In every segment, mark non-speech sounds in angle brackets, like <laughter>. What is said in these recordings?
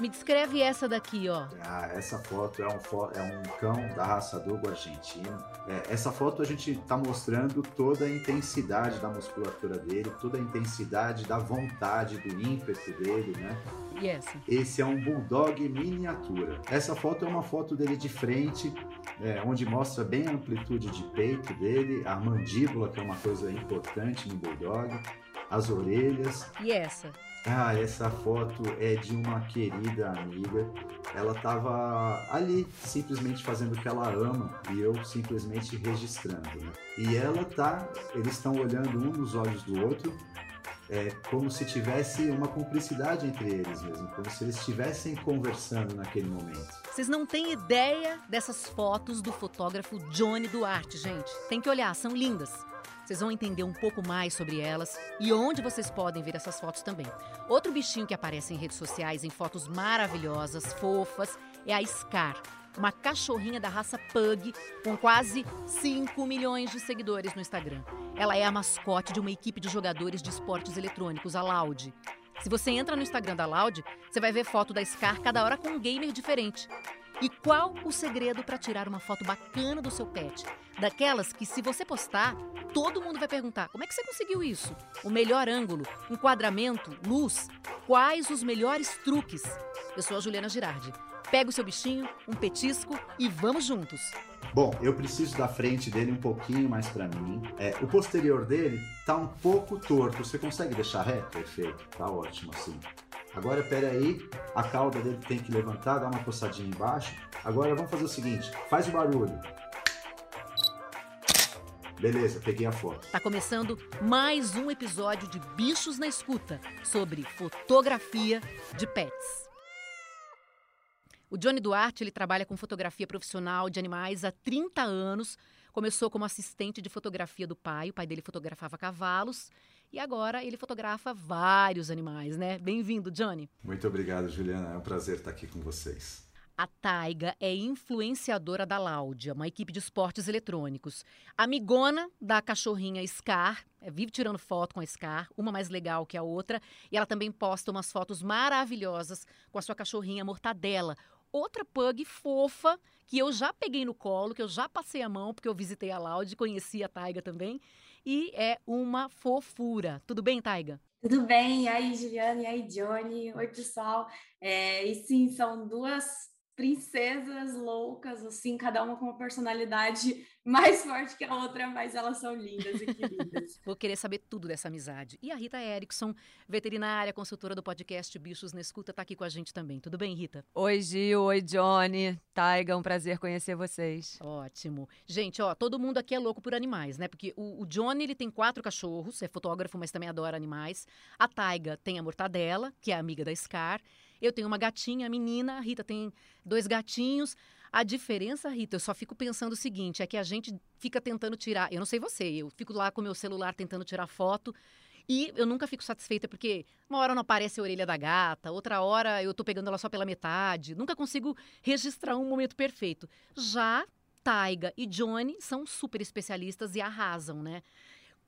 Me, descreve essa daqui, ó. Ah, essa foto é um, fo- é um cão da raça Dogo argentino. É, essa foto a gente está mostrando toda a intensidade da musculatura dele, toda a intensidade da vontade, do ímpeto dele, né? E essa? Esse é um bulldog miniatura. Essa foto é uma foto dele de frente, é, onde mostra bem a amplitude de peito dele, a mandíbula, que é uma coisa importante no bulldog, as orelhas. E essa? Ah, essa foto é de uma querida amiga. Ela estava ali, simplesmente fazendo o que ela ama e eu simplesmente registrando. Né? E ela tá, eles estão olhando um nos olhos do outro, é como se tivesse uma cumplicidade entre eles mesmo, como se eles estivessem conversando naquele momento. Vocês não têm ideia dessas fotos do fotógrafo Johnny Duarte, gente. Tem que olhar, são lindas. Vocês vão entender um pouco mais sobre elas e onde vocês podem ver essas fotos também. Outro bichinho que aparece em redes sociais em fotos maravilhosas, fofas, é a Scar, uma cachorrinha da raça Pug com quase 5 milhões de seguidores no Instagram. Ela é a mascote de uma equipe de jogadores de esportes eletrônicos, a Loud. Se você entra no Instagram da Loud, você vai ver foto da Scar cada hora com um gamer diferente. E qual o segredo para tirar uma foto bacana do seu pet? Daquelas que, se você postar, todo mundo vai perguntar: como é que você conseguiu isso? O melhor ângulo, enquadramento, luz? Quais os melhores truques? Eu sou a Juliana Girardi. Pega o seu bichinho, um petisco e vamos juntos. Bom, eu preciso da frente dele um pouquinho mais para mim. É, o posterior dele tá um pouco torto. Você consegue deixar reto? Perfeito, tá ótimo assim. Agora, pera aí, a cauda dele tem que levantar, dar uma coçadinha embaixo. Agora vamos fazer o seguinte, faz o barulho. Beleza, peguei a foto. Tá começando mais um episódio de Bichos na Escuta sobre fotografia de pets. O Johnny Duarte ele trabalha com fotografia profissional de animais há 30 anos. Começou como assistente de fotografia do pai, o pai dele fotografava cavalos e agora ele fotografa vários animais, né? Bem-vindo, Johnny. Muito obrigado, Juliana. É um prazer estar aqui com vocês. A Taiga é influenciadora da Laudia, uma equipe de esportes eletrônicos. Amigona da cachorrinha Scar, é, vive tirando foto com a Scar, uma mais legal que a outra. E ela também posta umas fotos maravilhosas com a sua cachorrinha Mortadela. Outra pug fofa que eu já peguei no colo, que eu já passei a mão, porque eu visitei a Laude, conheci a Taiga também. E é uma fofura. Tudo bem, Taiga? Tudo bem? E aí, Juliana? E aí, Johnny? Oi, pessoal. É, e sim, são duas princesas loucas, assim, cada uma com uma personalidade mais forte que a outra, mas elas são lindas e queridas. <laughs> Vou querer saber tudo dessa amizade. E a Rita Erickson, veterinária, consultora do podcast Bichos na Escuta, tá aqui com a gente também. Tudo bem, Rita? Oi, Gil. Oi, Johnny. Taiga, um prazer conhecer vocês. Ótimo. Gente, ó, todo mundo aqui é louco por animais, né? Porque o, o Johnny, ele tem quatro cachorros, é fotógrafo, mas também adora animais. A Taiga tem a Mortadela, que é amiga da Scar. Eu tenho uma gatinha, menina. A Rita tem dois gatinhos. A diferença, Rita, eu só fico pensando o seguinte: é que a gente fica tentando tirar. Eu não sei você, eu fico lá com meu celular tentando tirar foto. E eu nunca fico satisfeita, porque uma hora não aparece a orelha da gata, outra hora eu tô pegando ela só pela metade. Nunca consigo registrar um momento perfeito. Já Taiga e Johnny são super especialistas e arrasam, né?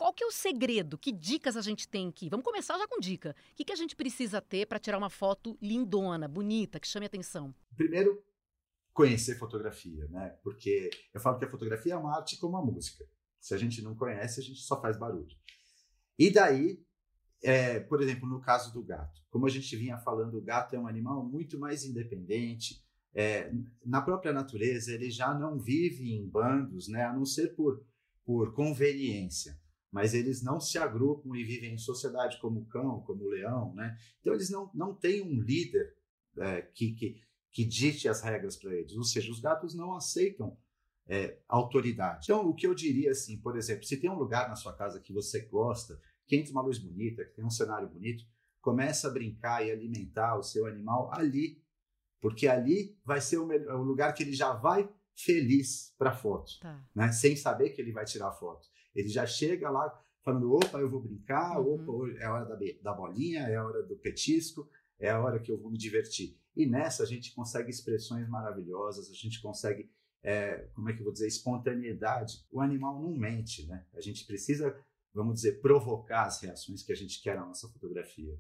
Qual que é o segredo? Que dicas a gente tem aqui? Vamos começar já com dica. O que, que a gente precisa ter para tirar uma foto lindona, bonita, que chame atenção? Primeiro, conhecer fotografia, né? Porque eu falo que a fotografia é uma arte como a música. Se a gente não conhece, a gente só faz barulho. E daí, é, por exemplo, no caso do gato, como a gente vinha falando, o gato é um animal muito mais independente. É, na própria natureza, ele já não vive em bandos, né? A não ser por, por conveniência mas eles não se agrupam e vivem em sociedade como o cão, como o leão, né? Então eles não, não têm um líder é, que, que, que dite as regras para eles, ou seja, os gatos não aceitam é, autoridade. Então o que eu diria assim, por exemplo, se tem um lugar na sua casa que você gosta, que entra uma luz bonita, que tem um cenário bonito, começa a brincar e alimentar o seu animal ali, porque ali vai ser o, melhor, o lugar que ele já vai feliz para foto, Tá. né? Sem saber que ele vai tirar foto. Ele já chega lá falando: opa, eu vou brincar, Uhum. opa, é hora da, da bolinha, é hora do petisco, é a hora que eu vou me divertir. E nessa a gente consegue expressões maravilhosas, a gente consegue, é, como é que eu vou dizer, espontaneidade. O animal não mente, né? A gente precisa, vamos dizer, provocar as reações que a gente quer na nossa fotografia.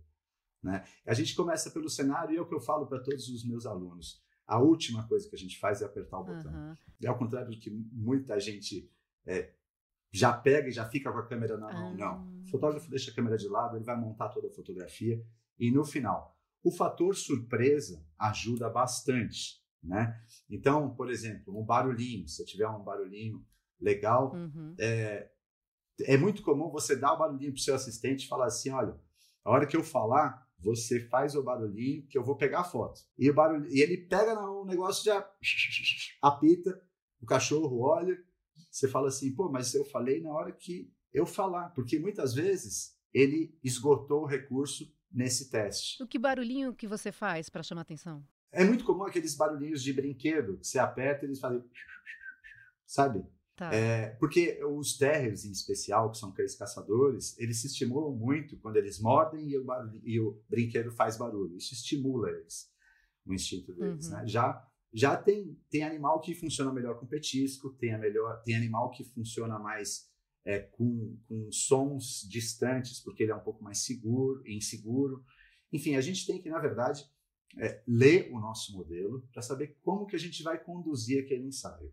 Né? A gente começa pelo cenário e é o que eu falo para todos os meus alunos. A última coisa que a gente faz é apertar o botão. Uhum. E ao contrário do que muita gente é, já pega e já fica com a câmera na mão. Uhum. Não. O fotógrafo deixa a câmera de lado, ele vai montar toda a fotografia e no final. O fator surpresa ajuda bastante. Né? Então, por exemplo, um barulhinho, se tiver um barulhinho legal, uhum. é, é muito comum você dar o barulhinho para o seu assistente e falar assim: olha, a hora que eu falar, você faz o barulhinho que eu vou pegar a foto. E, o barulho, e ele pega no negócio já <laughs> apita, o cachorro olha, você fala assim, pô, mas eu falei na hora que eu falar, porque muitas vezes ele esgotou o recurso nesse teste. O que barulhinho que você faz para chamar atenção? É muito comum aqueles barulhinhos de brinquedo, que você aperta e eles fazem <laughs> sabe? Tá. É, porque os terriers, em especial, que são cães caçadores, eles se estimulam muito quando eles mordem e o, barulho, e o brinquedo faz barulho. Isso estimula eles, o instinto deles. Uhum. Né? Já, já tem, tem animal que funciona melhor com petisco, tem, a melhor, tem animal que funciona mais é, com, com sons distantes, porque ele é um pouco mais seguro, inseguro. Enfim, a gente tem que, na verdade, é, ler o nosso modelo para saber como que a gente vai conduzir aquele ensaio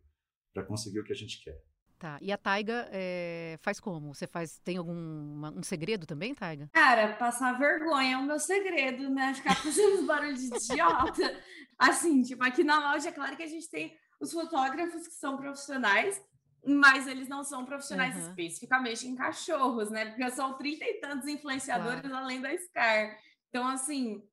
para conseguir o que a gente quer. Tá. E a Taiga é, faz como? Você faz tem algum uma, um segredo também, Taiga? Cara, passar vergonha é o meu segredo, né? Ficar fazendo barulho de idiota. <laughs> Assim, tipo, aqui na loja é claro que a gente tem os fotógrafos que são profissionais, mas eles não são profissionais uhum. especificamente em cachorros, né? Porque são trinta e tantos influenciadores claro. além da Scar. Então, assim,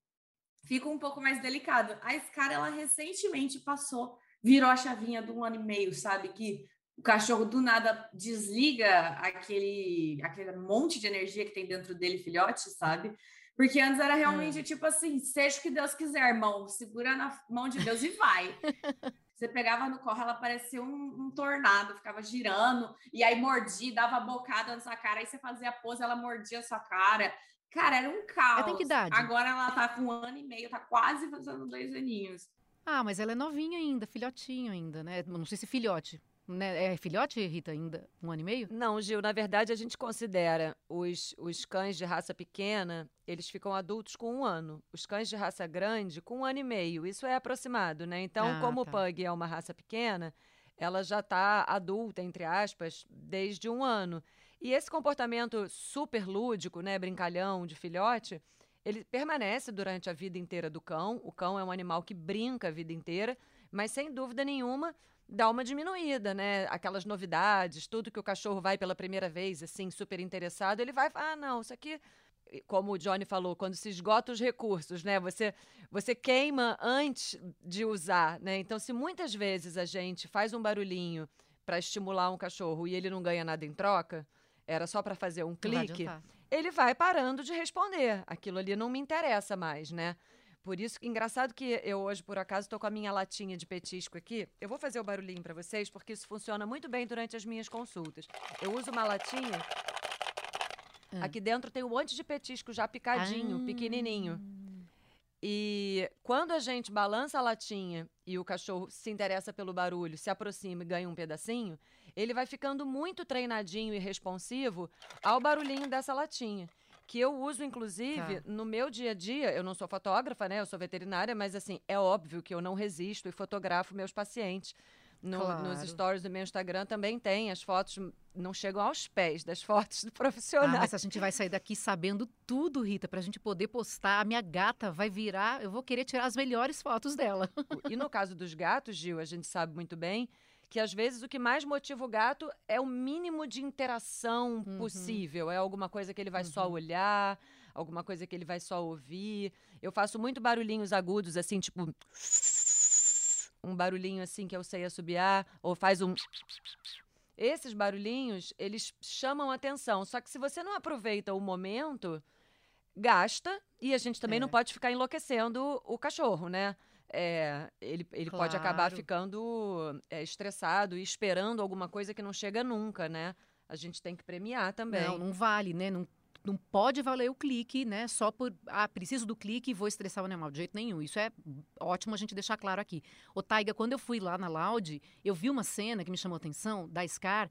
fica um pouco mais delicado. A Scar, ela recentemente passou virou a chavinha de um ano e meio, sabe? Que o cachorro do nada desliga aquele, aquele monte de energia que tem dentro dele, filhote, sabe? Porque antes era realmente é. tipo assim: seja o que Deus quiser, irmão, segura na mão de Deus e vai. <laughs> Você pegava no corre, ela parecia um, um, tornado, ficava girando, e aí mordia, dava bocada na sua cara, aí você fazia a pose, ela mordia a sua cara. Cara, era um caos. Ela tem que idade? Agora ela tá com um ano e meio, tá quase fazendo dois aninhos. Ah, mas ela é novinha ainda, filhotinho ainda, né? Não sei se filhote. Né? É filhote, Rita, ainda? Um ano e meio? Não, Gil, na verdade a gente considera os, os cães de raça pequena, eles ficam adultos com um ano. Os cães de raça grande com um ano e meio. Isso é aproximado, né? Então, ah, como tá. o Pug é uma raça pequena, ela já está adulta, entre aspas, desde um ano. E esse comportamento super lúdico, né, brincalhão de filhote, ele permanece durante a vida inteira do cão. O cão é um animal que brinca a vida inteira, mas sem dúvida nenhuma dá uma diminuída, né? Aquelas novidades, tudo que o cachorro vai pela primeira vez, assim, super interessado, ele vai, ah, não, isso aqui como o Johnny falou, quando se esgota os recursos, né? Você, você queima antes de usar, né? Então, se muitas vezes a gente faz um barulhinho para estimular um cachorro e ele não ganha nada em troca, era só para fazer um clique, ele vai parando de responder. Aquilo ali não me interessa mais, né? Por isso que engraçado que eu hoje, por acaso, estou com a minha latinha de petisco aqui. Eu vou fazer o barulhinho para vocês, porque isso funciona muito bem durante as minhas consultas. Eu uso uma latinha. Hum. Aqui dentro tem um monte de petisco já picadinho, ah. pequenininho. E quando a gente balança a latinha e o cachorro se interessa pelo barulho, se aproxima e ganha um pedacinho, ele vai ficando muito treinadinho e responsivo ao barulhinho dessa latinha. Que eu uso, inclusive, tá. no meu dia a dia. Eu não sou fotógrafa, né? Eu sou veterinária, mas assim, é óbvio que eu não resisto e fotografo meus pacientes. No, claro. Nos stories do meu Instagram também tem. As fotos não chegam aos pés das fotos do <laughs> profissional. Ah, mas a gente vai sair daqui sabendo tudo, Rita, para a gente poder postar. A minha gata vai virar. Eu vou querer tirar as melhores fotos dela. E no caso dos gatos, Gil, a gente sabe muito bem que às vezes o que mais motiva o gato é o mínimo de interação uhum. possível. É alguma coisa que ele vai uhum. só olhar, alguma coisa que ele vai só ouvir. Eu faço muito barulhinhos agudos, assim, tipo. Um barulhinho assim que eu sei assobiar, ou faz um. Esses barulhinhos, eles chamam atenção. Só que se você não aproveita o momento, gasta. E a gente também é. não pode ficar enlouquecendo o cachorro, né? É, ele, ele claro. pode acabar ficando é, estressado e esperando alguma coisa que não chega nunca, né? A gente tem que premiar também. Não, não vale, né? Não não pode valer o clique, né? Só por, ah, preciso do clique e vou estressar o animal. De jeito nenhum. Isso é ótimo a gente deixar claro aqui. O Taiga, quando eu fui lá na Loud, eu vi uma cena que me chamou a atenção, da Scar,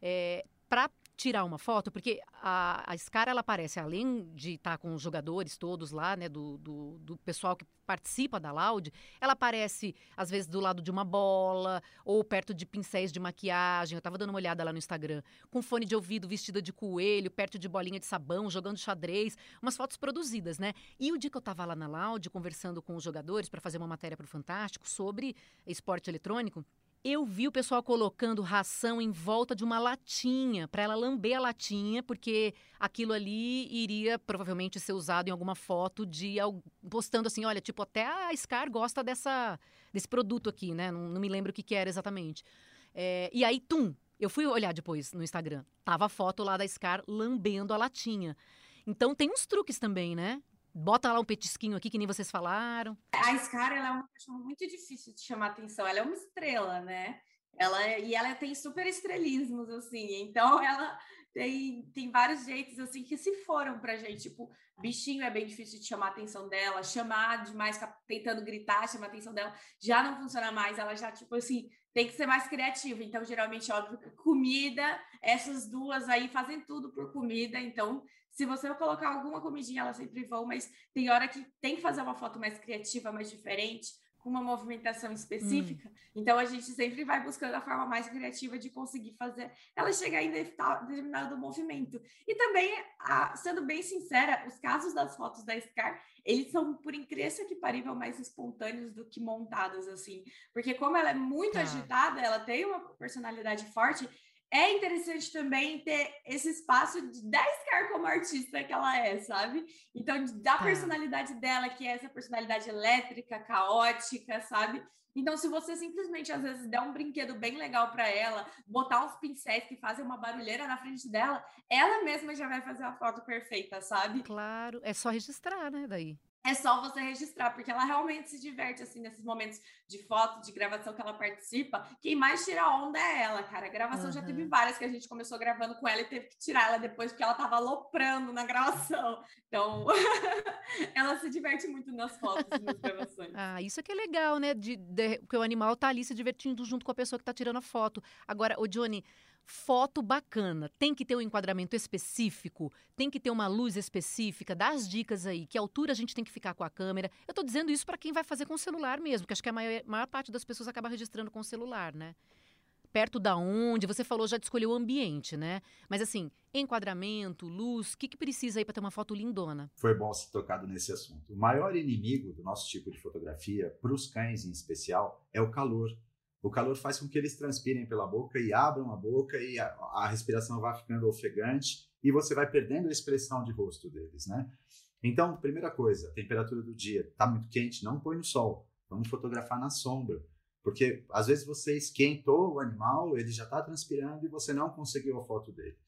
é, para tirar uma foto, porque a, a Scar, ela aparece, além de estar tá com os jogadores todos lá, né, do, do, do, pessoal que participa da Loud, ela aparece, às vezes, do lado de uma bola, ou perto de pincéis de maquiagem, eu tava dando uma olhada lá no Instagram, com fone de ouvido, vestida de coelho, perto de bolinha de sabão, jogando xadrez, umas fotos produzidas, né? E o dia que eu tava lá na Loud, conversando com os jogadores para fazer uma matéria para o Fantástico sobre esporte eletrônico, eu vi o pessoal colocando ração em volta de uma latinha, para ela lamber a latinha, porque aquilo ali iria provavelmente ser usado em alguma foto de postando assim, olha, tipo, até a Scar gosta dessa, desse produto aqui, né? Não, não me lembro o que, que era exatamente. É, e aí, tum, eu fui olhar depois no Instagram. Tava a foto lá da Scar lambendo a latinha. Então tem uns truques também, né? Bota lá um petisquinho aqui, que nem vocês falaram. A Scar, ela é uma pessoa muito difícil de chamar atenção. Ela é uma estrela, né? Ela, é, e ela tem super estrelismos, assim. Então, ela tem, tem vários jeitos, assim, que se foram pra gente. Tipo, bichinho é bem difícil de chamar a atenção dela. Chamar demais, tentando gritar, chamar a atenção dela. Já não funciona mais. Ela já, tipo assim, tem que ser mais criativa. Então, geralmente, óbvio, comida, essas duas aí fazem tudo por comida. Então, se você colocar alguma comidinha, elas sempre vão, mas tem hora que tem que fazer uma foto mais criativa, mais diferente, com uma movimentação específica. Hum. Então a gente sempre vai buscando a forma mais criativa de conseguir fazer ela chegar em determinado movimento. E também, sendo bem sincera, os casos das fotos da Scar, eles são, por incrível que parível, mais espontâneos do que montados, assim. Porque como ela é muito ah. agitada, ela tem uma personalidade forte, é interessante também ter esse espaço de 10 como artista que ela é, sabe? Então, da tá. personalidade dela, que é essa personalidade elétrica, caótica, sabe? Então, se você simplesmente às vezes der um brinquedo bem legal para ela, botar uns pincéis que fazem uma barulheira na frente dela, ela mesma já vai fazer a foto perfeita, sabe? Claro, é só registrar, né, daí é só você registrar, porque ela realmente se diverte, assim, nesses momentos de foto, de gravação que ela participa. Quem mais tira onda é ela, cara. A gravação uhum. já teve várias que a gente começou gravando com ela e teve que tirar ela depois, porque ela tava aloprando na gravação. Então, <laughs> ela se diverte muito nas fotos e nas gravações. Ah, isso é que é legal, né? De, de, porque o animal tá ali se divertindo junto com a pessoa que tá tirando a foto. Agora, o Johnny, foto bacana, tem que ter um enquadramento específico, tem que ter uma luz específica, dá as dicas aí, que altura a gente tem que ficar com a câmera. Eu estou dizendo isso para quem vai fazer com o celular mesmo, que acho que a maior, maior, parte das pessoas acaba registrando com o celular, né? Perto da onde, você falou já de escolher o ambiente, né? Mas assim, enquadramento, luz, o que, que precisa aí para ter uma foto lindona? Foi bom ser tocado nesse assunto. O maior inimigo do nosso tipo de fotografia, para os cães em especial, é o calor o calor faz com que eles transpirem pela boca e abram a boca e a, a respiração vai ficando ofegante e você vai perdendo a expressão de rosto deles, né? Então, primeira coisa, temperatura do dia, está muito quente, não põe no sol, vamos fotografar na sombra, porque às vezes você esquentou o animal, ele já está transpirando e você não conseguiu a foto dele.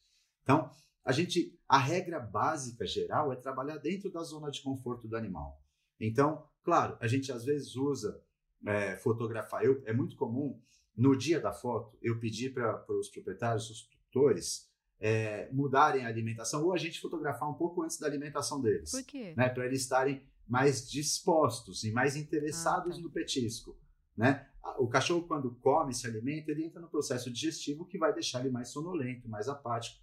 Então, a gente, a regra básica geral é trabalhar dentro da zona de conforto do animal. Então, claro, a gente às vezes usa é, fotografar. Eu, é muito comum, no dia da foto, eu pedir para os proprietários, os tutores, é, mudarem a alimentação ou a gente fotografar um pouco antes da alimentação deles. Por quê? Né, para eles estarem mais dispostos e mais interessados ah, tá. no petisco. Né? O cachorro, quando come, se alimenta, ele entra no processo digestivo que vai deixar ele mais sonolento, mais apático.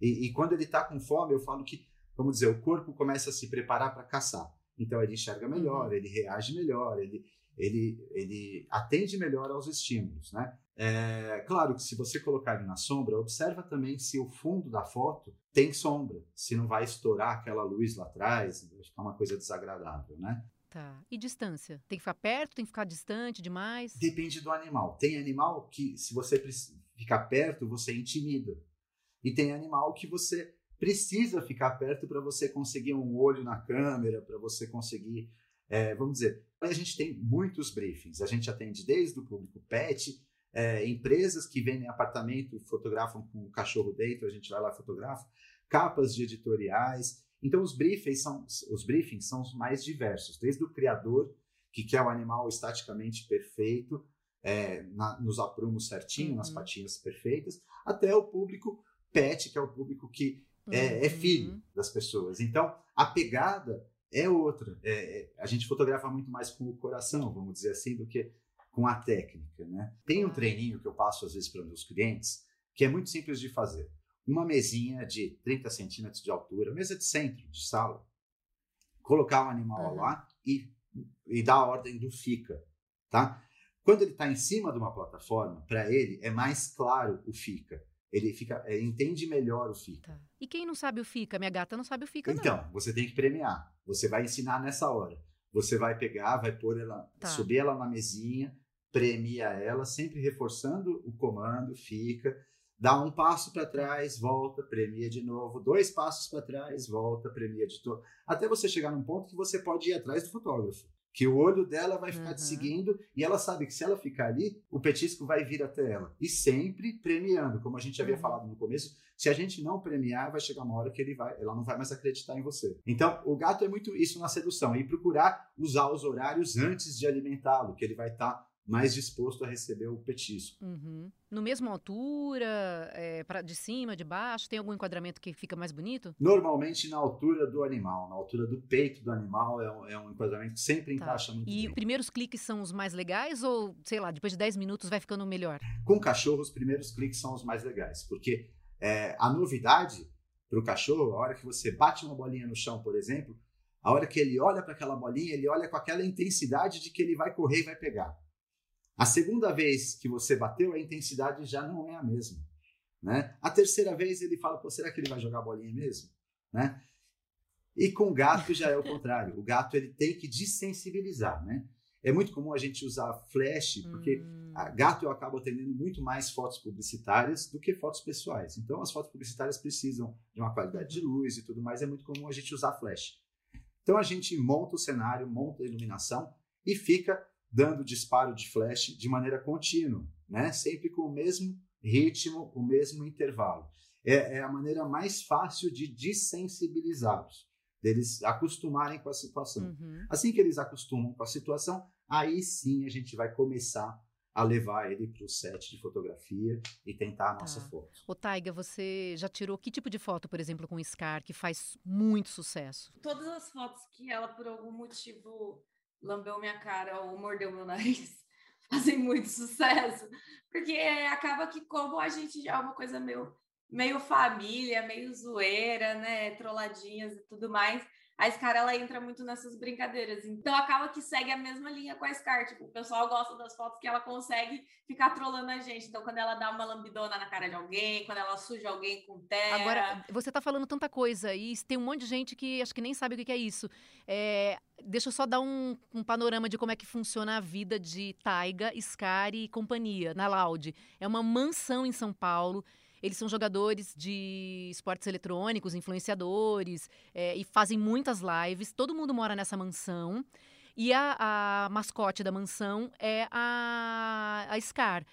E, e quando ele está com fome, eu falo que, vamos dizer, o corpo começa a se preparar para caçar. Então ele enxerga melhor, uhum. ele reage melhor, ele, ele, ele atende melhor aos estímulos, né? É, claro que se você colocar ele na sombra, observa também se o fundo da foto tem sombra, se não vai estourar aquela luz lá atrás, vai ficar uma coisa desagradável, né? Tá. E distância? Tem que ficar perto, tem que ficar distante demais? Depende do animal. Tem animal que, se você ficar perto, você intimida. E tem animal que você precisa ficar perto para você conseguir um olho na câmera, para você conseguir é, vamos dizer, a gente tem muitos briefings. A gente atende desde o público pet, é, empresas que vendem apartamento, fotografam com o cachorro dentro, a gente vai lá e fotografa, capas de editoriais. Então, os briefings são os briefings são os mais diversos, desde o criador, que quer o animal estaticamente perfeito, é, na, nos aprumos certinho, uhum. nas patinhas perfeitas, até o público pet, que é o público que é, é filho uhum. das pessoas. Então, a pegada é outra. É, é, a gente fotografa muito mais com o coração, vamos dizer assim, do que com a técnica, né? Tem um treininho que eu passo às vezes para meus clientes que é muito simples de fazer. Uma mesinha de 30 centímetros de altura, mesa de centro, de sala. Colocar o animal uhum. lá e, e dar a ordem do fica, tá? Quando ele está em cima de uma plataforma, para ele é mais claro o fica ele fica, ele é, entende melhor o FICA. Tá. E quem não sabe o FICA? Minha gata não sabe o FICA, Então, não. você tem que premiar. Você vai ensinar nessa hora. Você vai pegar, vai pôr ela, tá. subir ela na mesinha, premia ela, sempre reforçando o comando, fica, dá um passo para trás, volta, premia de novo, dois passos para trás, volta, premia de novo, até você chegar num ponto que você pode ir atrás do fotógrafo que o olho dela vai ficar uhum. te seguindo e ela sabe que se ela ficar ali, o petisco vai vir até ela. E sempre premiando, como a gente havia uhum. falado no começo, se a gente não premiar, vai chegar uma hora que ele vai, ela não vai mais acreditar em você. Então, o gato é muito isso na sedução e procurar usar os horários antes de alimentá-lo, que ele vai estar tá mais disposto a receber o petisco. Uhum. No mesma altura, é, pra, de cima, de baixo, tem algum enquadramento que fica mais bonito? Normalmente na altura do animal, na altura do peito do animal, é um, é um enquadramento que sempre tá. encaixa muito e bem. E os primeiros cliques são os mais legais ou, sei lá, depois de 10 minutos vai ficando melhor? Com cachorro, os primeiros cliques são os mais legais, porque é, a novidade para o cachorro, a hora que você bate uma bolinha no chão, por exemplo, a hora que ele olha para aquela bolinha, ele olha com aquela intensidade de que ele vai correr e vai pegar. A segunda vez que você bateu, a intensidade já não é a mesma. Né? A terceira vez ele fala, Pô, será que ele vai jogar bolinha mesmo? Né? E com o gato já é o contrário. O gato ele tem que desensibilizar, né? É muito comum a gente usar flash, porque hum. a gato eu acabo atendendo muito mais fotos publicitárias do que fotos pessoais. Então as fotos publicitárias precisam de uma qualidade de uhum. luz e tudo mais, é muito comum a gente usar flash. Então a gente monta o cenário, monta a iluminação e fica dando disparo de flash de maneira contínua, né? sempre com o mesmo ritmo, o mesmo intervalo. É, é a maneira mais fácil de desensibilizá-los, deles acostumarem com a situação. Uhum. Assim que eles acostumam com a situação, aí sim a gente vai começar a levar ele para o set de fotografia e tentar a nossa tá. foto. Ô Taiga, você já tirou que tipo de foto, por exemplo, com o Scar, que faz muito sucesso? Todas as fotos que ela, por algum motivo, lambeu minha cara ou mordeu meu nariz <laughs> fazem muito sucesso, porque acaba que como a gente já é uma coisa meio, meio família, meio zoeira, né, trolladinhas e tudo mais, a Scar ela entra muito nessas brincadeiras. Então acaba que segue a mesma linha com a Scar. Tipo, o pessoal gosta das fotos que ela consegue ficar trolando a gente. Então, quando ela dá uma lambidona na cara de alguém, quando ela suja alguém com terra. Agora, você tá falando tanta coisa e tem um monte de gente que acho que nem sabe o que é isso. É, deixa eu só dar um, um, panorama de como é que funciona a vida de Taiga, Scar e companhia na Loud. É uma mansão em São Paulo eles são jogadores de esportes eletrônicos, influenciadores, é, e fazem muitas lives. Todo mundo mora nessa mansão. E a, a mascote da mansão é a, a Scar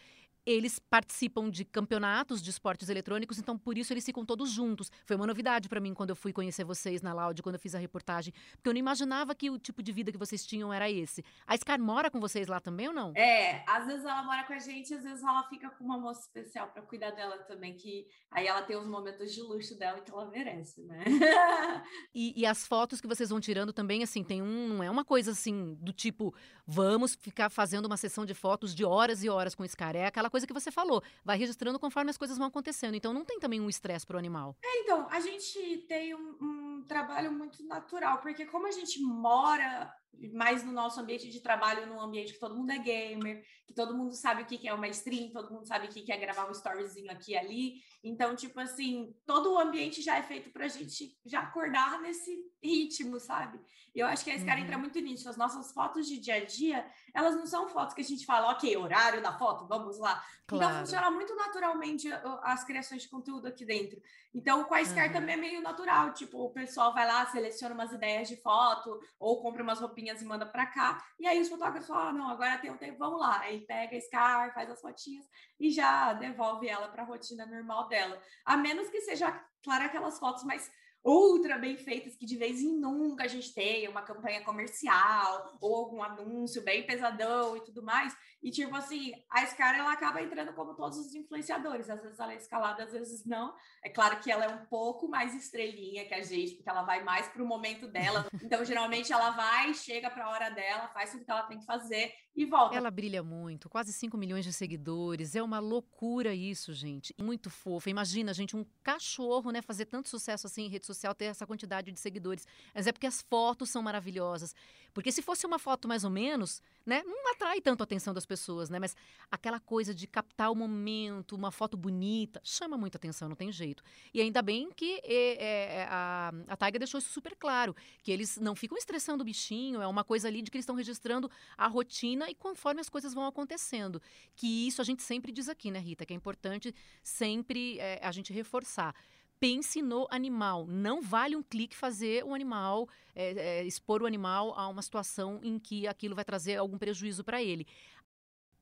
eles participam de campeonatos de esportes eletrônicos, então por isso eles ficam todos juntos. Foi uma novidade para mim quando eu fui conhecer vocês na Loud, quando eu fiz a reportagem, porque eu não imaginava que o tipo de vida que vocês tinham era esse. A Scar mora com vocês lá também ou não? É, às vezes ela mora com a gente, às vezes ela fica com uma moça especial para cuidar dela também, que aí ela tem os momentos de luxo dela que ela merece, né? <laughs> e, e as fotos que vocês vão tirando também, assim, tem um, não é uma coisa assim do tipo, vamos ficar fazendo uma sessão de fotos de horas e horas com o Scar, é aquela coisa que você falou, vai registrando conforme as coisas vão acontecendo. Então não tem também um estresse para o animal. É, então, a gente tem um, um trabalho muito natural, porque como a gente mora mais no nosso ambiente de trabalho, num ambiente que todo mundo é gamer, que todo mundo sabe o que é uma stream, todo mundo sabe o que é gravar um storyzinho aqui e ali. Então, tipo assim, todo o ambiente já é feito para a gente já acordar nesse ritmo, sabe? E eu acho que esse cara uhum. entra muito nisso. As nossas fotos de dia a dia, elas não são fotos que a gente fala, ok, horário da foto, vamos lá. Então, claro. Então, funciona muito naturalmente as criações de conteúdo aqui dentro. Então, o Quaisquer uhum. também é meio natural. Tipo, o pessoal vai lá, seleciona umas ideias de foto, ou compra umas roupinhas e manda para cá. E aí os fotógrafos falam, ah, não, agora tem um tempo, vamos lá. Aí pega a Scar, faz as fotinhas e já devolve ela para a rotina normal dela. A menos que seja, claro, aquelas fotos mais ultra bem feitas que de vez em nunca a gente tem uma campanha comercial ou algum anúncio bem pesadão e tudo mais. E, tipo assim, a Scar, ela acaba entrando como todos os influenciadores. Às vezes ela é escalada, às vezes não. É claro que ela é um pouco mais estrelinha que a gente, porque ela vai mais para o momento dela. <laughs> Então, geralmente, ela vai, chega para a hora dela, faz tudo que ela tem que fazer e volta. Ela brilha muito, quase 5 milhões de seguidores. É uma loucura isso, gente. Muito fofa. Imagina, gente, um cachorro, né, fazer tanto sucesso assim em rede social, ter essa quantidade de seguidores. Mas é porque as fotos são maravilhosas. Porque se fosse uma foto mais ou menos, né, não atrai tanto a atenção das pessoas, né? Mas aquela coisa de captar o momento, uma foto bonita, chama muita atenção, não tem jeito. E ainda bem que é, é, a, a Taiga deixou isso super claro, que eles não ficam estressando o bichinho, é uma coisa ali de que eles estão registrando a rotina e conforme as coisas vão acontecendo. Que isso a gente sempre diz aqui, né, Rita? Que é importante sempre é, a gente reforçar pense no animal. Não vale um clique fazer o animal, é, é, expor o animal a uma situação em que aquilo vai trazer algum prejuízo para ele.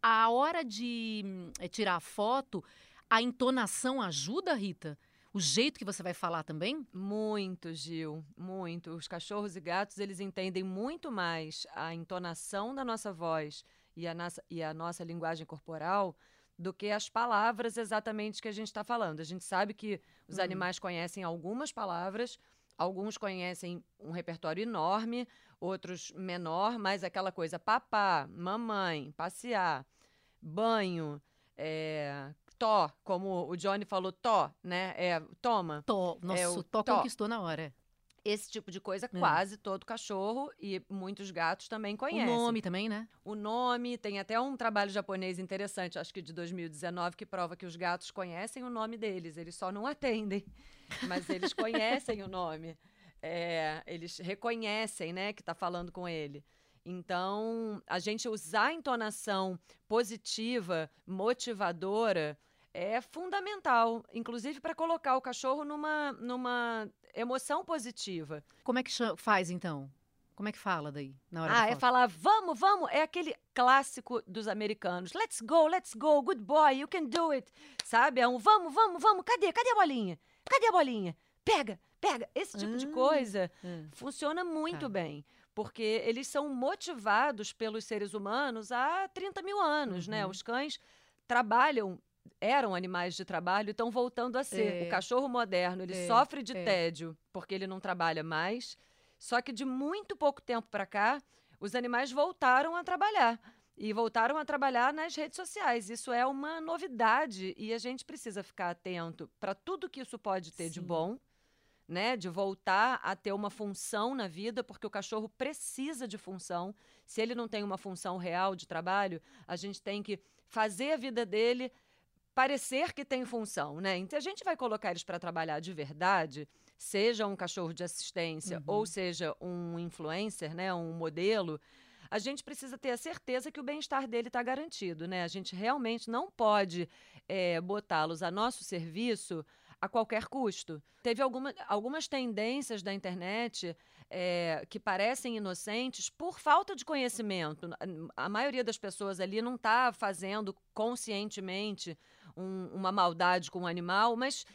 A hora de é, tirar a foto, a entonação ajuda, Rita? O jeito que você vai falar também? Muito, Gil, muito. Os cachorros e gatos, eles entendem muito mais a entonação da nossa voz e a nossa, e a nossa linguagem corporal do que as palavras exatamente que a gente está falando. A gente sabe que os uhum. animais conhecem algumas palavras, alguns conhecem um repertório enorme, outros menor, mas aquela coisa papá, mamãe, passear, banho, é, tó, como o Johnny falou, tó, né? É, toma. Tó, nossa, é, o tó, tó conquistou na hora. Esse tipo de coisa hum. quase todo cachorro e muitos gatos também conhecem. O nome também, né? O nome, tem até um trabalho japonês interessante, acho que de 2019, que prova que os gatos conhecem o nome deles, eles só não atendem, <laughs> mas eles conhecem o nome. É, eles reconhecem, né, que está falando com ele. Então, a gente usar a entonação positiva, motivadora, é fundamental, inclusive para colocar o cachorro numa, numa emoção positiva. Como é que faz então? Como é que fala daí? Na hora ah, é falar vamos, vamos. É aquele clássico dos americanos. Let's go, let's go, good boy, you can do it. Sabe? É um vamos, vamos, vamos. Cadê? Cadê a bolinha? Cadê a bolinha? Pega, pega. Esse tipo ah, de coisa ah, funciona muito tá. bem. Porque eles são motivados pelos seres humanos há 30 mil anos, né? uhum. né? Os cães trabalham eram animais de trabalho e estão voltando a ser. É. O cachorro moderno, ele é. sofre de é. tédio porque ele não trabalha mais. Só que de muito pouco tempo para cá, os animais voltaram a trabalhar. E voltaram a trabalhar nas redes sociais. Isso é uma novidade e a gente precisa ficar atento para tudo que isso pode ter Sim. de bom, né? De voltar a ter uma função na vida, porque o cachorro precisa de função. Se ele não tem uma função real de trabalho, a gente tem que fazer a vida dele parecer que tem função, né? Então a gente vai colocar eles para trabalhar de verdade, seja um cachorro de assistência uhum. ou seja um influencer, né, um modelo, a gente precisa ter a certeza que o bem-estar dele está garantido, né? A gente realmente não pode é, botá-los a nosso serviço a qualquer custo. Teve alguma, algumas tendências da internet é, que parecem inocentes por falta de conhecimento. A maioria das pessoas ali não está fazendo conscientemente um, uma maldade com o animal, mas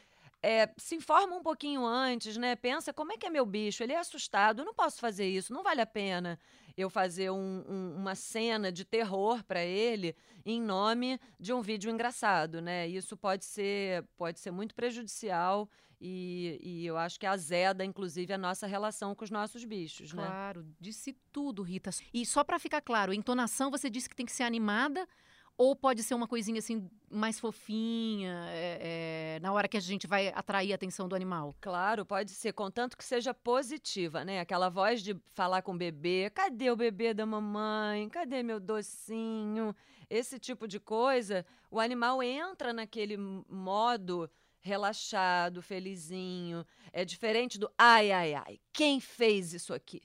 é, se informa um pouquinho antes, né? Pensa como é que é meu bicho, ele é assustado, eu não posso fazer isso, não vale a pena eu fazer um, um, uma cena de terror para ele em nome de um vídeo engraçado, né? Isso pode ser, pode ser muito prejudicial e, e eu acho que azeda, inclusive, a nossa relação com os nossos bichos, claro, né? Claro, disse tudo, Rita. E só para ficar claro, a entonação você disse que tem que ser animada ou pode ser uma coisinha assim mais fofinha, é, é, na hora que a gente vai atrair a atenção do animal? Claro, pode ser, contanto que seja positiva, né? Aquela voz de falar com o bebê: cadê o bebê da mamãe? Cadê meu docinho? Esse tipo de coisa, o animal entra naquele modo relaxado, felizinho. É diferente do ai, ai, ai, quem fez isso aqui?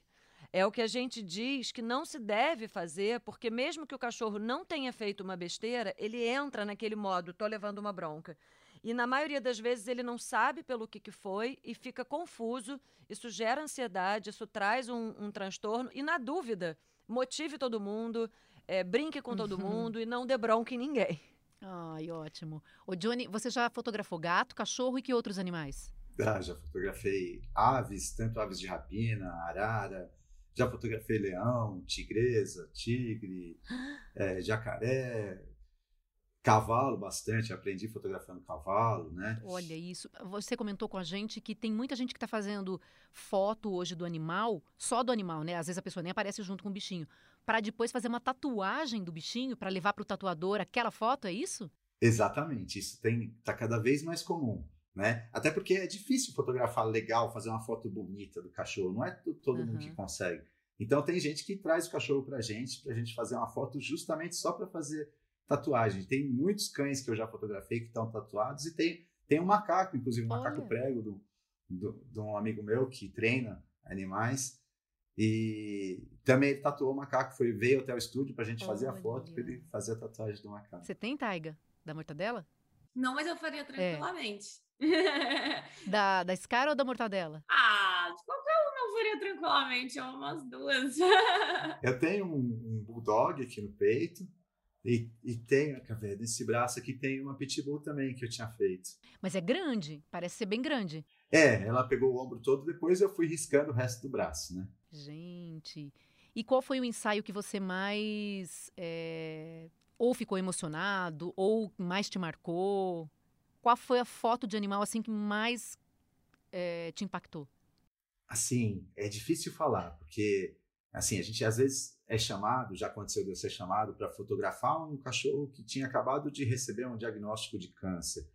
É o que a gente diz que não se deve fazer, porque mesmo que o cachorro não tenha feito uma besteira, ele entra naquele modo, tô levando uma bronca. E na maioria das vezes ele não sabe pelo que, que foi e fica confuso. Isso gera ansiedade, isso traz um, um transtorno. E na dúvida, motive todo mundo, é, brinque com todo uhum. mundo e não dê bronca em ninguém. Ai, ótimo. Ô, Johnny, você já fotografou gato, cachorro e que outros animais? Ah, já fotografei aves, tanto aves de rapina, arara, já fotografei leão, tigresa, tigre, <gasps> é, jacaré, cavalo bastante, aprendi fotografando cavalo, né? Olha isso. Você comentou com a gente que tem muita gente que está fazendo foto hoje do animal, só do animal, né? Às vezes a pessoa nem aparece junto com o bichinho, para depois fazer uma tatuagem do bichinho para levar para o tatuador aquela foto, é isso? Exatamente. Isso tem tá cada vez mais comum. Né? Até porque é difícil fotografar legal, fazer uma foto bonita do cachorro, não é todo uhum. mundo que consegue. Então tem gente que traz o cachorro pra gente, pra gente fazer uma foto justamente só para fazer tatuagem. Tem muitos cães que eu já fotografei que estão tatuados e tem, tem um macaco, inclusive um Olha. macaco prego do, do, de um amigo meu que treina animais. E também ele tatuou o macaco, foi, veio até o estúdio pra gente fazer a foto, pra ele fazer a tatuagem do macaco. Você tem, Taiga, da mortadela? Não, mas eu faria é. tranquilamente. É. <laughs> da, da Scar ou da mortadela? Ah, de qualquer uma eu faria tranquilamente, eu amo as duas. <laughs> eu tenho um, um bulldog aqui no peito. E, e tem, quer ver, nesse braço aqui tem uma pitbull também que eu tinha feito. Mas é grande, parece ser bem grande. É, ela pegou o ombro todo, depois eu fui riscando o resto do braço, né? Gente, e qual foi o ensaio que você mais é, ou ficou emocionado, ou mais te marcou? Qual foi a foto de animal assim que mais é, te impactou? Assim, é difícil falar, porque assim, a gente às vezes é chamado, já aconteceu de eu ser chamado para fotografar um cachorro que tinha acabado de receber um diagnóstico de câncer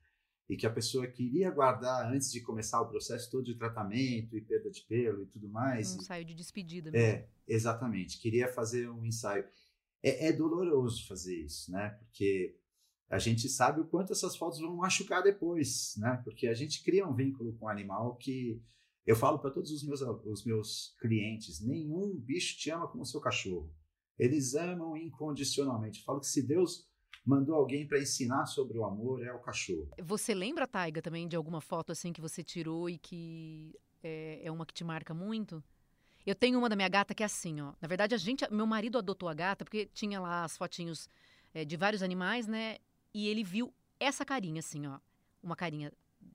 e que a pessoa queria guardar antes de começar o processo todo de tratamento e perda de pelo e tudo mais. Um ensaio de despedida. Mesmo. É, exatamente. Queria fazer um ensaio é, é doloroso fazer isso, né? Porque a gente sabe o quanto essas fotos vão machucar depois, né? Porque a gente cria um vínculo com o animal que eu falo para todos os meus, os meus clientes: nenhum bicho te ama como o seu cachorro. Eles amam incondicionalmente. Eu falo que se Deus mandou alguém para ensinar sobre o amor, é o cachorro. Você lembra, Taiga, também de alguma foto assim que você tirou e que é, é uma que te marca muito? Eu tenho uma da minha gata que é assim, ó. Na verdade, a gente, meu marido adotou a gata porque tinha lá as fotinhos é, de vários animais, né? E ele viu essa carinha, assim, ó. Uma carinha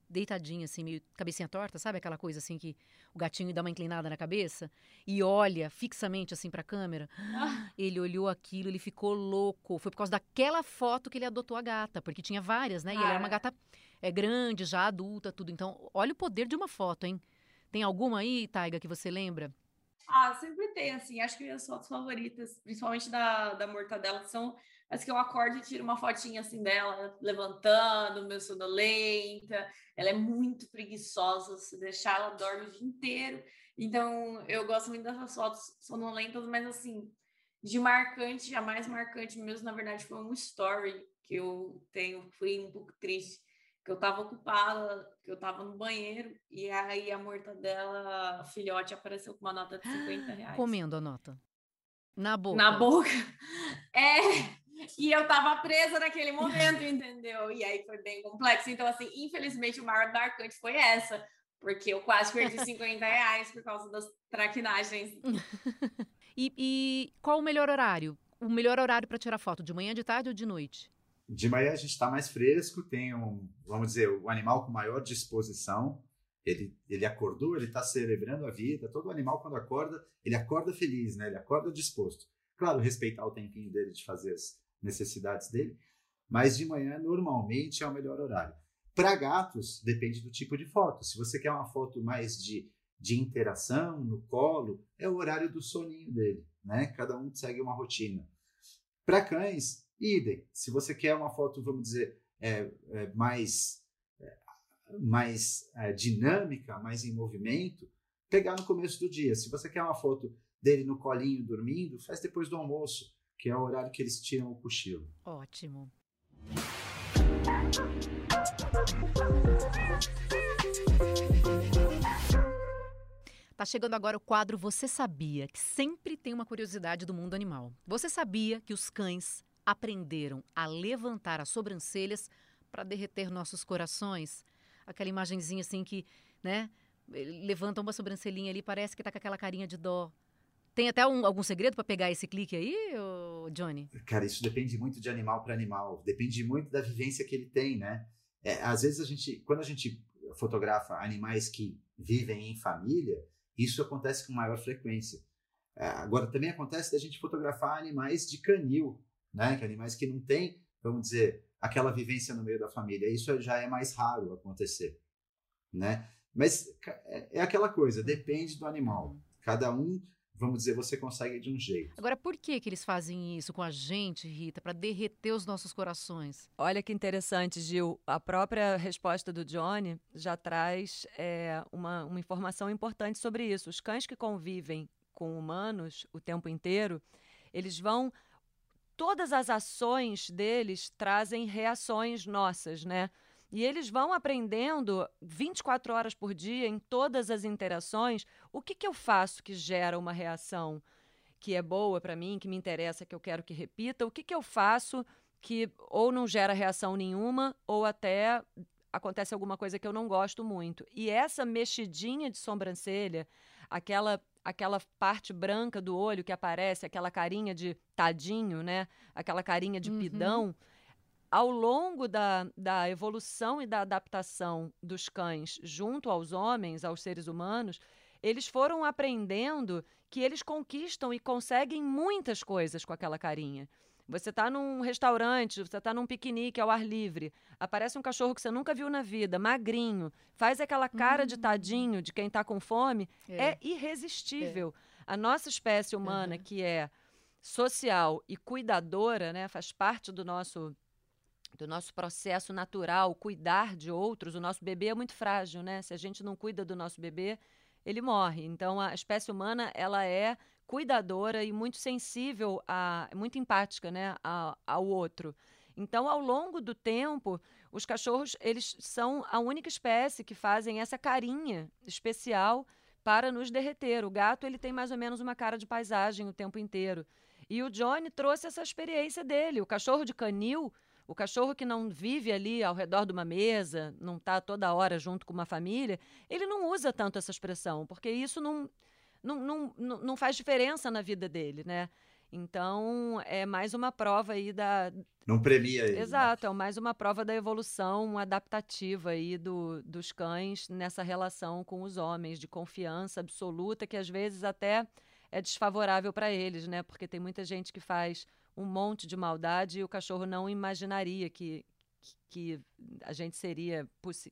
deitadinha, assim, meio cabecinha torta, sabe? Aquela coisa assim que o gatinho dá uma inclinada na cabeça e olha fixamente assim pra câmera. Ah. Ele olhou aquilo, ele ficou louco. Foi por causa daquela foto que ele adotou a gata, porque tinha várias, né? E ah. ela era uma gata é, grande, já adulta, tudo. Então, olha o poder de uma foto, hein? Tem alguma aí, Taiga, que você lembra? Ah, sempre tem, assim. Acho que minhas fotos favoritas, principalmente da, da mortadela, são as que eu acordo e tiro uma fotinha assim dela, levantando, meio sonolenta. Ela é muito preguiçosa, se deixar, ela dorme o dia inteiro. Então, eu gosto muito dessas fotos sonolentas, mas assim, de marcante, a mais marcante mesmo, na verdade, foi um story que eu tenho, fui um pouco triste que eu tava ocupada, que eu tava no banheiro, e aí a mortadela filhote apareceu com uma nota de 50 reais. <gasps> Comendo a nota. Na boca. Na boca. <laughs> É. E eu tava presa naquele momento, entendeu? E aí foi bem complexo. Então, assim, infelizmente, o maior marcante foi essa, porque eu quase perdi <laughs> 50 reais por causa das traquinagens. <laughs> e, e qual o melhor horário? O melhor horário para tirar foto, de manhã, de tarde ou de noite? De manhã a gente está mais fresco, tem um, vamos dizer, o animal com maior disposição. Ele, ele acordou, ele está celebrando a vida. Todo animal, quando acorda, ele acorda feliz, né? Ele acorda disposto. Claro, respeitar o tempinho dele de fazer as necessidades dele, mas de manhã normalmente é o melhor horário. Para gatos, depende do tipo de foto. Se você quer uma foto mais de, de interação, no colo, é o horário do soninho dele, né? Cada um segue uma rotina. Para cães, Idem. Se você quer uma foto, vamos dizer, é, é, mais, é, mais é, dinâmica, mais em movimento, pegar no começo do dia. Se você quer uma foto dele no colinho dormindo, faz depois do almoço, que é o horário que eles tiram o cochilo. Ótimo. Tá chegando agora o quadro Você Sabia, que sempre tem uma curiosidade do mundo animal. Você sabia que os cães aprenderam a levantar as sobrancelhas para derreter nossos corações. Aquela imagenzinha assim que, né, levanta uma sobrancelhinha ali, parece que tá com aquela carinha de dó. Tem até um, algum segredo para pegar esse clique aí, Johnny? Cara, isso depende muito de animal para animal. Depende muito da vivência que ele tem, né? É, às vezes a gente, quando a gente fotografa animais que vivem em família, isso acontece com maior frequência. É, agora, também acontece da gente fotografar animais de canil, né? Que animais que não têm, vamos dizer, aquela vivência no meio da família. Isso já é mais raro acontecer, né? Mas é, é aquela coisa, depende do animal. Cada um vamos dizer, você consegue de um jeito. Agora, por que que eles fazem isso com a gente, Rita, para derreter os nossos corações? Olha que interessante, Gil. A própria resposta do Johnny já traz é, uma, uma informação importante sobre isso. Os cães que convivem com humanos o tempo inteiro, eles vão todas as ações deles trazem reações nossas, né? E eles vão aprendendo 24 horas por dia, em todas as interações, o que, que eu faço que gera uma reação que é boa para mim, que me interessa, que eu quero que repita, o que, que eu faço que ou não gera reação nenhuma, ou até acontece alguma coisa que eu não gosto muito. E essa mexidinha de sobrancelha, aquela aquela parte branca do olho que aparece, aquela carinha de tadinho, né? Aquela carinha de uhum. pidão ao longo da, da evolução e da adaptação dos cães junto aos homens, aos seres humanos, eles foram aprendendo que eles conquistam e conseguem muitas coisas com aquela carinha. Você está num restaurante, você está num piquenique ao ar livre, aparece um cachorro que você nunca viu na vida, magrinho, faz aquela cara de hum. tadinho de quem está com fome, é, é irresistível. É. A nossa espécie humana, uhum. que é social e cuidadora, né, faz parte do nosso do nosso processo natural, cuidar de outros. O nosso bebê é muito frágil, né? Se a gente não cuida do nosso bebê, ele morre. Então, a espécie humana, ela é cuidadora e muito sensível, a, muito empática, né, a, ao outro. Então, ao longo do tempo, os cachorros, eles são a única espécie que fazem essa carinha especial para nos derreter. O gato, ele tem mais ou menos uma cara de paisagem o tempo inteiro. E o Johnny trouxe essa experiência dele. O cachorro de canil, o cachorro que não vive ali ao redor de uma mesa, não está toda hora junto com uma família, ele não usa tanto essa expressão, porque isso não, não, não, não faz diferença na vida dele, né? Então, é mais uma prova aí da. Não premia ele. Né? Exato, né? é mais uma prova da evolução adaptativa aí do, dos cães nessa relação com os homens, de confiança absoluta, que às vezes até é desfavorável para eles, né? Porque tem muita gente que faz um monte de maldade e o cachorro não imaginaria que, que a gente seria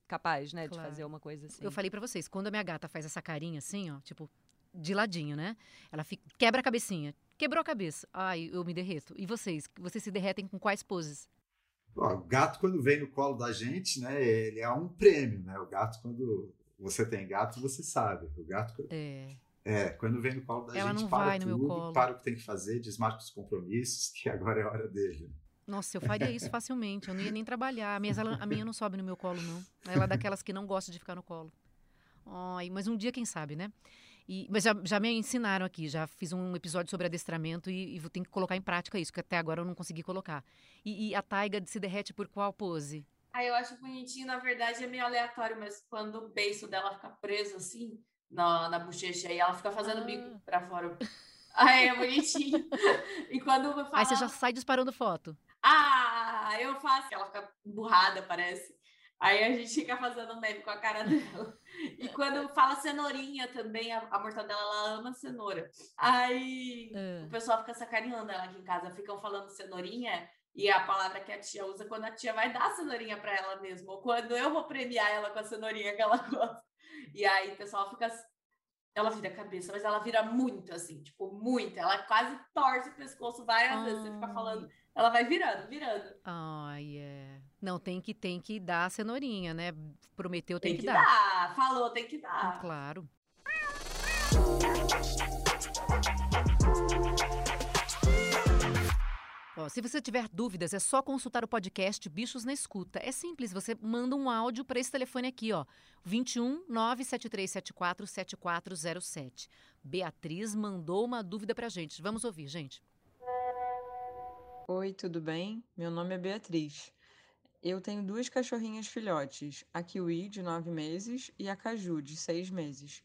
capaz, né, claro. de fazer uma coisa assim. Eu falei para vocês, quando a minha gata faz essa carinha assim, ó, tipo, de ladinho, né? Ela fica, quebra a cabecinha. Quebrou a cabeça. Ai, eu me derreto. E vocês? Vocês se derretem com quais poses? o gato, quando vem no colo da gente, né, ele é um prêmio, né? O gato, quando você tem gato, você sabe. O gato. É. É, quando vem no colo da Ela gente, não para vai tudo, no meu colo. para o que tem que fazer, desmarca os compromissos, <laughs> que agora é a hora dele. Nossa, eu faria isso facilmente. Eu não ia nem trabalhar. A minha, a minha não sobe no meu colo, não. Ela é daquelas que não gosta de ficar no colo. Ai, mas um dia, quem sabe, né? E, mas já, já me ensinaram aqui, já fiz um episódio sobre adestramento e, e tenho que colocar em prática isso, que até agora eu não consegui colocar. E, e a taiga se derrete por qual pose? Ah, eu acho bonitinho, na verdade é meio aleatório, mas quando o beiço dela fica preso assim, na, na bochecha e ela fica fazendo ah. bico pra fora. <laughs> Aí é bonitinho. e quando fala... Aí você já sai disparando foto. Ah, eu faço. Ela fica burrada, parece. Aí a gente fica fazendo meme com a cara dela. E quando fala cenourinha também, a, a mortadela, ela ama cenoura. Aí uh. o pessoal fica sacaneando ela aqui em casa. Ficam falando cenourinha e a palavra que a tia usa quando a tia vai dar a cenourinha para ela mesmo. Ou quando eu vou premiar ela com a cenourinha que ela gosta. E aí o pessoal fica. Ela vira a cabeça, mas ela vira muito assim, tipo, muito. Ela quase torce o pescoço várias Ai. vezes. Você fica falando, ela vai virando, virando. Ai, é. Não, tem que, tem que dar a cenourinha, né? Prometeu, tem, tem que, que dar. dar. Falou, tem que dar. Claro. Se você tiver dúvidas, é só consultar o podcast Bichos na Escuta. É simples, você manda um áudio para esse telefone aqui, ó, 21 97374 7407. Beatriz mandou uma dúvida para gente. Vamos ouvir, gente. Oi, tudo bem? Meu nome é Beatriz. Eu tenho duas cachorrinhas filhotes, a Kiwi, de nove meses, e a Caju, de seis meses.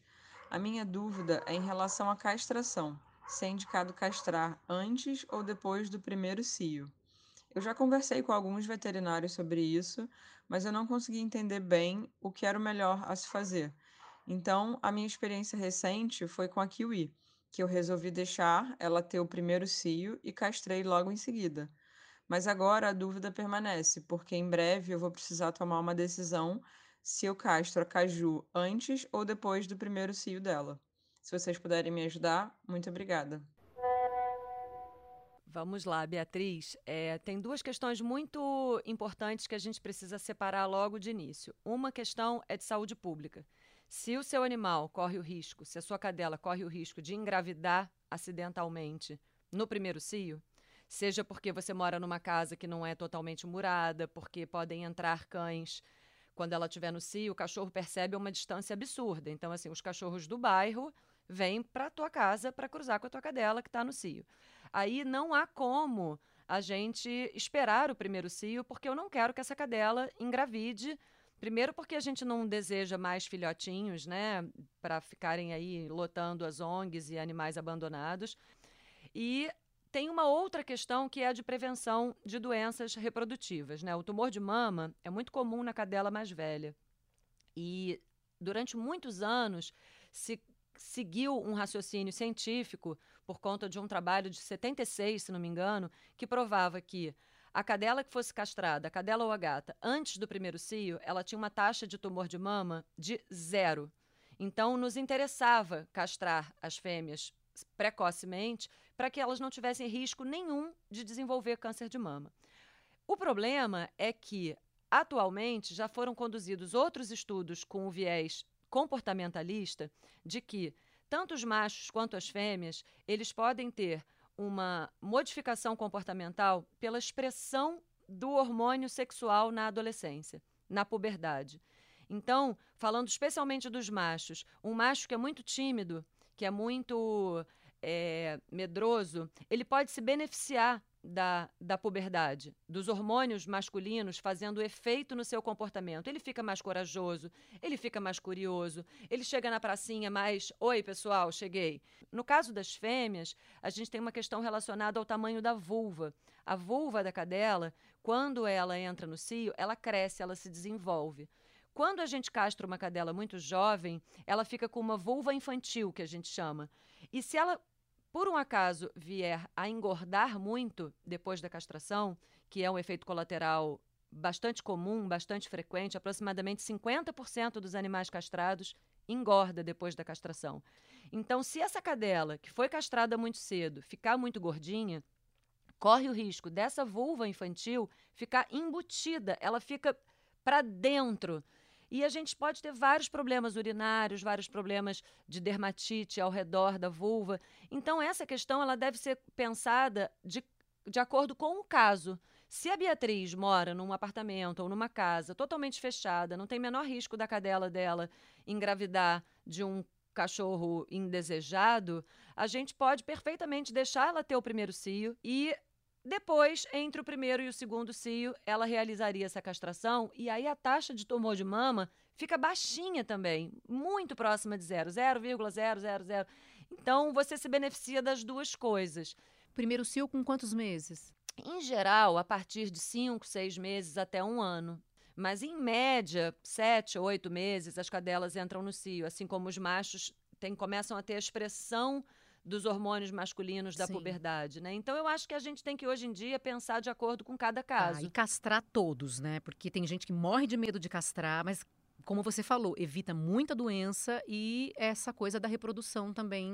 A minha dúvida é em relação à castração se é indicado castrar antes ou depois do primeiro cio. Eu já conversei com alguns veterinários sobre isso, mas eu não consegui entender bem o que era o melhor a se fazer. Então, a minha experiência recente foi com a kiwi, que eu resolvi deixar ela ter o primeiro cio e castrei logo em seguida. Mas agora a dúvida permanece, porque em breve eu vou precisar tomar uma decisão se eu castro a caju antes ou depois do primeiro cio dela. Se vocês puderem me ajudar, muito obrigada. Vamos lá, Beatriz. É, tem duas questões muito importantes que a gente precisa separar logo de início. Uma questão é de saúde pública. Se o seu animal corre o risco, se a sua cadela corre o risco de engravidar acidentalmente no primeiro cio, seja porque você mora numa casa que não é totalmente murada, porque podem entrar cães quando ela estiver no cio, o cachorro percebe uma distância absurda. Então, assim, os cachorros do bairro vêm para tua casa para cruzar com a tua cadela que está no cio. Aí não há como a gente esperar o primeiro cio, porque eu não quero que essa cadela engravide. Primeiro, porque a gente não deseja mais filhotinhos, né, para ficarem aí lotando as ONGs e animais abandonados. E tem uma outra questão que é a de prevenção de doenças reprodutivas. Né? O tumor de mama é muito comum na cadela mais velha. E durante muitos anos se seguiu um raciocínio científico por conta de um trabalho de 76, se não me engano, que provava que a cadela que fosse castrada, a cadela ou a gata, antes do primeiro cio, ela tinha uma taxa de tumor de mama de zero. Então, nos interessava castrar as fêmeas precocemente para que elas não tivessem risco nenhum de desenvolver câncer de mama. O problema é que, atualmente, já foram conduzidos outros estudos com o viés comportamentalista de que tanto os machos quanto as fêmeas, eles podem ter uma modificação comportamental pela expressão do hormônio sexual na adolescência, na puberdade. Então, falando especialmente dos machos, um macho que é muito tímido, que é muito é, medroso, ele pode se beneficiar da, da puberdade, dos hormônios masculinos fazendo efeito no seu comportamento. Ele fica mais corajoso, ele fica mais curioso, ele chega na pracinha mais: Oi, pessoal, cheguei. No caso das fêmeas, a gente tem uma questão relacionada ao tamanho da vulva. A vulva da cadela, quando ela entra no cio, ela cresce, ela se desenvolve. Quando a gente castra uma cadela muito jovem, ela fica com uma vulva infantil, que a gente chama. E se ela por um acaso vier a engordar muito depois da castração, que é um efeito colateral bastante comum, bastante frequente, aproximadamente 50% dos animais castrados engorda depois da castração. Então, se essa cadela, que foi castrada muito cedo, ficar muito gordinha, corre o risco dessa vulva infantil ficar embutida, ela fica para dentro e a gente pode ter vários problemas urinários, vários problemas de dermatite ao redor da vulva. Então, essa questão ela deve ser pensada de, de acordo com o caso. Se a Beatriz mora num apartamento ou numa casa totalmente fechada, não tem menor risco da cadela dela engravidar de um cachorro indesejado, a gente pode perfeitamente deixar ela ter o primeiro cio e depois, entre o primeiro e o segundo cio, ela realizaria essa castração e aí a taxa de tumor de mama fica baixinha também, muito próxima de zero, 0,000. Então, você se beneficia das duas coisas. Primeiro cio com quantos meses? Em geral, a partir de 5, 6 meses até um ano. Mas, em média, 7, 8 meses, as cadelas entram no cio, assim como os machos tem, começam a ter a expressão dos hormônios masculinos da Sim. puberdade, né? Então eu acho que a gente tem que hoje em dia pensar de acordo com cada caso. Ah, e castrar todos, né? Porque tem gente que morre de medo de castrar, mas como você falou, evita muita doença e essa coisa da reprodução também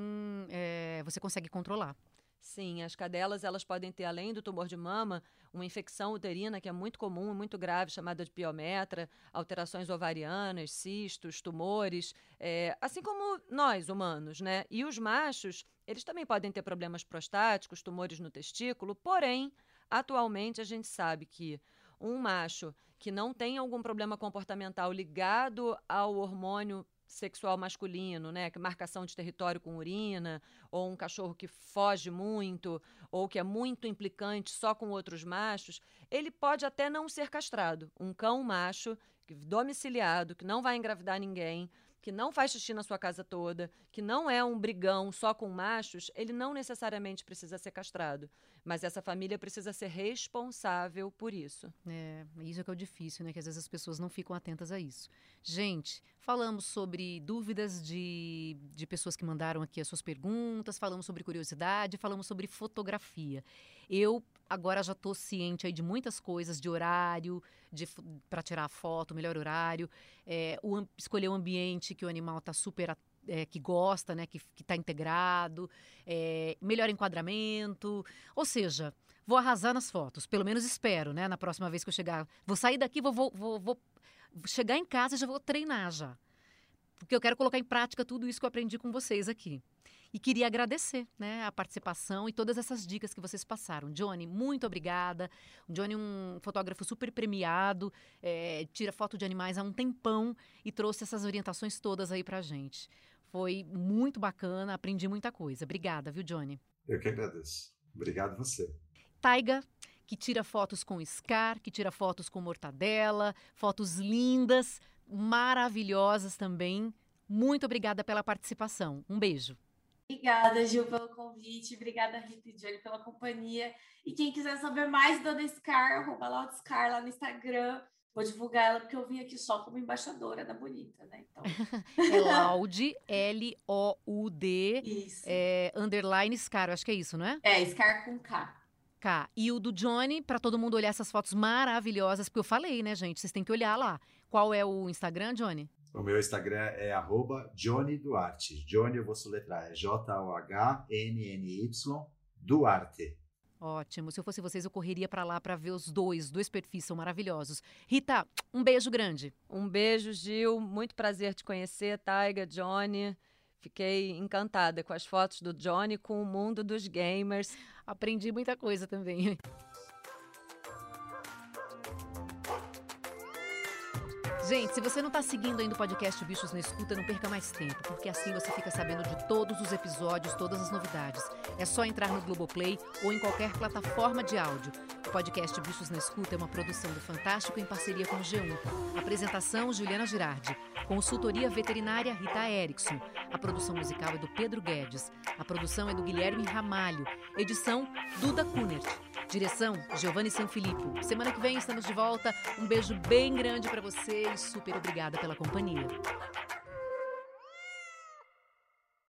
é, você consegue controlar. Sim, as cadelas elas podem ter, além do tumor de mama, uma infecção uterina que é muito comum, muito grave, chamada de piometra, alterações ovarianas, cistos, tumores, é, assim como nós, humanos, né? E os machos, eles também podem ter problemas prostáticos, tumores no testículo, porém, atualmente a gente sabe que um macho que não tem algum problema comportamental ligado ao hormônio sexual masculino, né? Que marcação de território com urina, ou um cachorro que foge muito, ou que é muito implicante só com outros machos, ele pode até não ser castrado. Um cão macho domiciliado que não vai engravidar ninguém, que não faz xixi na sua casa toda, que não é um brigão só com machos, ele não necessariamente precisa ser castrado. Mas essa família precisa ser responsável por isso. É, isso é que é o difícil, né? Que às vezes as pessoas não ficam atentas a isso. Gente, falamos sobre dúvidas de, de pessoas que mandaram aqui as suas perguntas, falamos sobre curiosidade, falamos sobre fotografia. Eu agora já estou ciente aí de muitas coisas, de horário, de para tirar a foto, melhor horário, é, o, escolher o ambiente que o animal está super é, que gosta, né, que está integrado, é, melhor enquadramento, ou seja, vou arrasar nas fotos, pelo menos espero, né, na próxima vez que eu chegar, vou sair daqui, vou, vou, vou, vou chegar em casa e já vou treinar já, porque eu quero colocar em prática tudo isso que eu aprendi com vocês aqui. E queria agradecer né, a participação e todas essas dicas que vocês passaram. Johnny, muito obrigada. O Johnny, um fotógrafo super premiado, é, tira foto de animais há um tempão e trouxe essas orientações todas aí pra gente. Foi muito bacana, aprendi muita coisa. Obrigada, viu, Johnny? Eu que agradeço. Obrigado você. Taiga, que tira fotos com Scar, que tira fotos com Mortadela, fotos lindas, maravilhosas também. Muito obrigada pela participação. Um beijo. Obrigada, Gil, pelo convite. Obrigada, Rita e Johnny, pela companhia. E quem quiser saber mais da Scar, arroba Laudscar lá no Instagram. Vou divulgar ela porque eu vim aqui só como embaixadora da Bonita, né? Então... <laughs> é Laud, L-O-U-D, é, underline Scar, eu acho que é isso, não é? É, Scar com K. K. E o do Johnny, para todo mundo olhar essas fotos maravilhosas, porque eu falei, né, gente? Vocês têm que olhar lá. Qual é o Instagram, Johnny? O meu Instagram é arroba Johnny Duarte. Johnny eu vou soletrar, é J-O-H-N-N-Y Duarte. Ótimo. Se eu fosse vocês, eu correria para lá para ver os dois. Dois perfis são maravilhosos. Rita, um beijo grande. Um beijo, Gil. Muito prazer te conhecer, Taiga, Johnny. Fiquei encantada com as fotos do Johnny, com o mundo dos gamers. Aprendi muita coisa também. <laughs> Gente, se você não está seguindo ainda o podcast Bichos na Escuta, não perca mais tempo, porque assim você fica sabendo de todos os episódios, todas as novidades. É só entrar no Globoplay ou em qualquer plataforma de áudio. O podcast Bichos na Escuta é uma produção do Fantástico em parceria com o G1. Apresentação: Juliana Girardi. Consultoria veterinária: Rita Erickson. A produção musical é do Pedro Guedes. A produção é do Guilherme Ramalho. Edição: Duda Kunert. Direção: Giovanni Sanfilippo. Semana que vem estamos de volta. Um beijo bem grande para vocês super obrigada pela companhia.